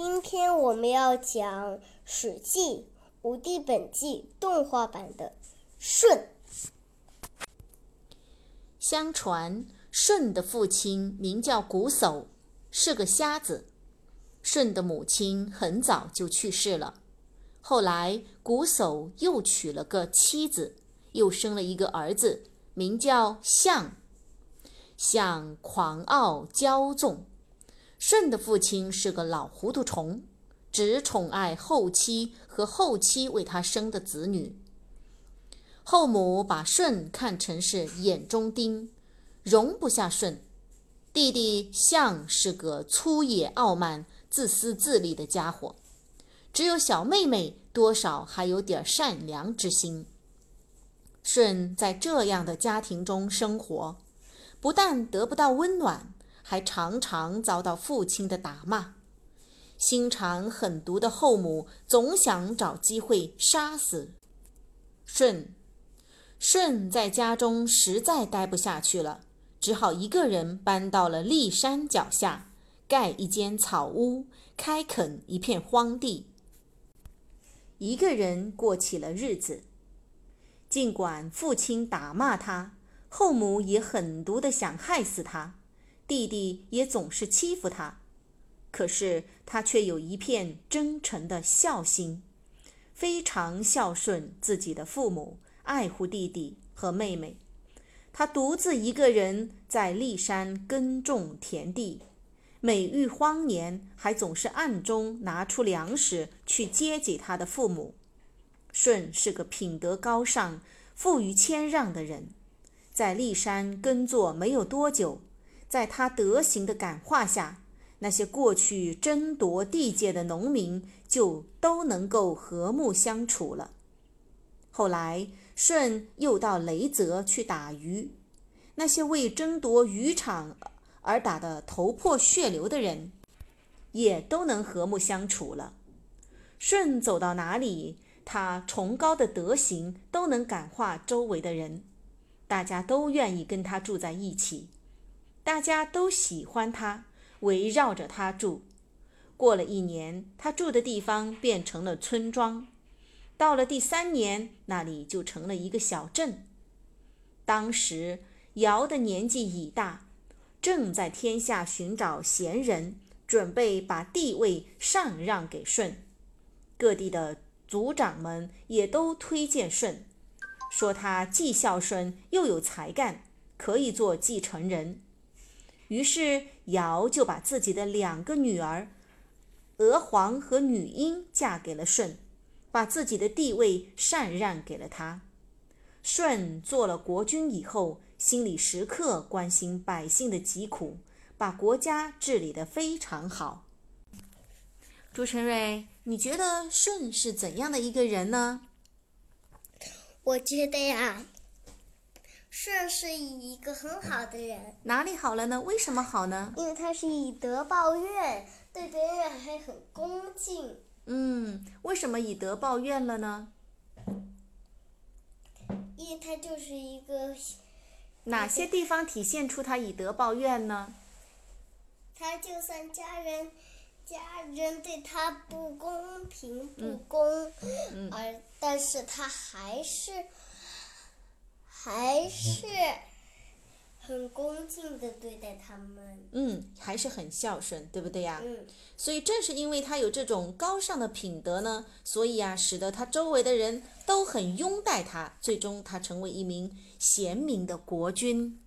今天我们要讲《史记·吴地本纪》动画版的舜。相传，舜的父亲名叫瞽叟，是个瞎子。舜的母亲很早就去世了。后来，瞽叟又娶了个妻子，又生了一个儿子，名叫象。象狂傲骄纵。舜的父亲是个老糊涂虫，只宠爱后妻和后妻为他生的子女。后母把舜看成是眼中钉，容不下舜。弟弟象是个粗野傲慢、自私自利的家伙。只有小妹妹多少还有点善良之心。舜在这样的家庭中生活，不但得不到温暖，还常常遭到父亲的打骂。心肠狠毒的后母总想找机会杀死舜。舜在家中实在待不下去了，只好一个人搬到了骊山脚下，盖一间草屋，开垦一片荒地。一个人过起了日子。尽管父亲打骂他，后母也狠毒的想害死他，弟弟也总是欺负他，可是他却有一片真诚的孝心，非常孝顺自己的父母，爱护弟弟和妹妹。他独自一个人在骊山耕种田地。每遇荒年，还总是暗中拿出粮食去接济他的父母。舜是个品德高尚、富于谦让的人，在骊山耕作没有多久，在他德行的感化下，那些过去争夺地界的农民就都能够和睦相处了。后来，舜又到雷泽去打鱼，那些为争夺渔场。而打得头破血流的人，也都能和睦相处了。舜走到哪里，他崇高的德行都能感化周围的人，大家都愿意跟他住在一起，大家都喜欢他，围绕着他住。过了一年，他住的地方变成了村庄；到了第三年，那里就成了一个小镇。当时尧的年纪已大。正在天下寻找贤人，准备把地位禅让给舜。各地的族长们也都推荐舜，说他既孝顺又有才干，可以做继承人。于是尧就把自己的两个女儿娥皇和女英嫁给了舜，把自己的地位禅让给了他。舜做了国君以后。心里时刻关心百姓的疾苦，把国家治理得非常好。朱晨瑞，你觉得舜是怎样的一个人呢？我觉得呀，舜是一个很好的人。哪里好了呢？为什么好呢？因为他是以德报怨，对别人还很恭敬。嗯，为什么以德报怨了呢？因为他就是一个。哪些地方体现出他以德报怨呢？他就算家人家人对他不公平不公，而但是他还是还是很恭敬的对待他们。嗯，还是很孝顺，对不对呀？嗯。所以正是因为他有这种高尚的品德呢，所以啊，使得他周围的人都很拥戴他，最终他成为一名。贤明的国君。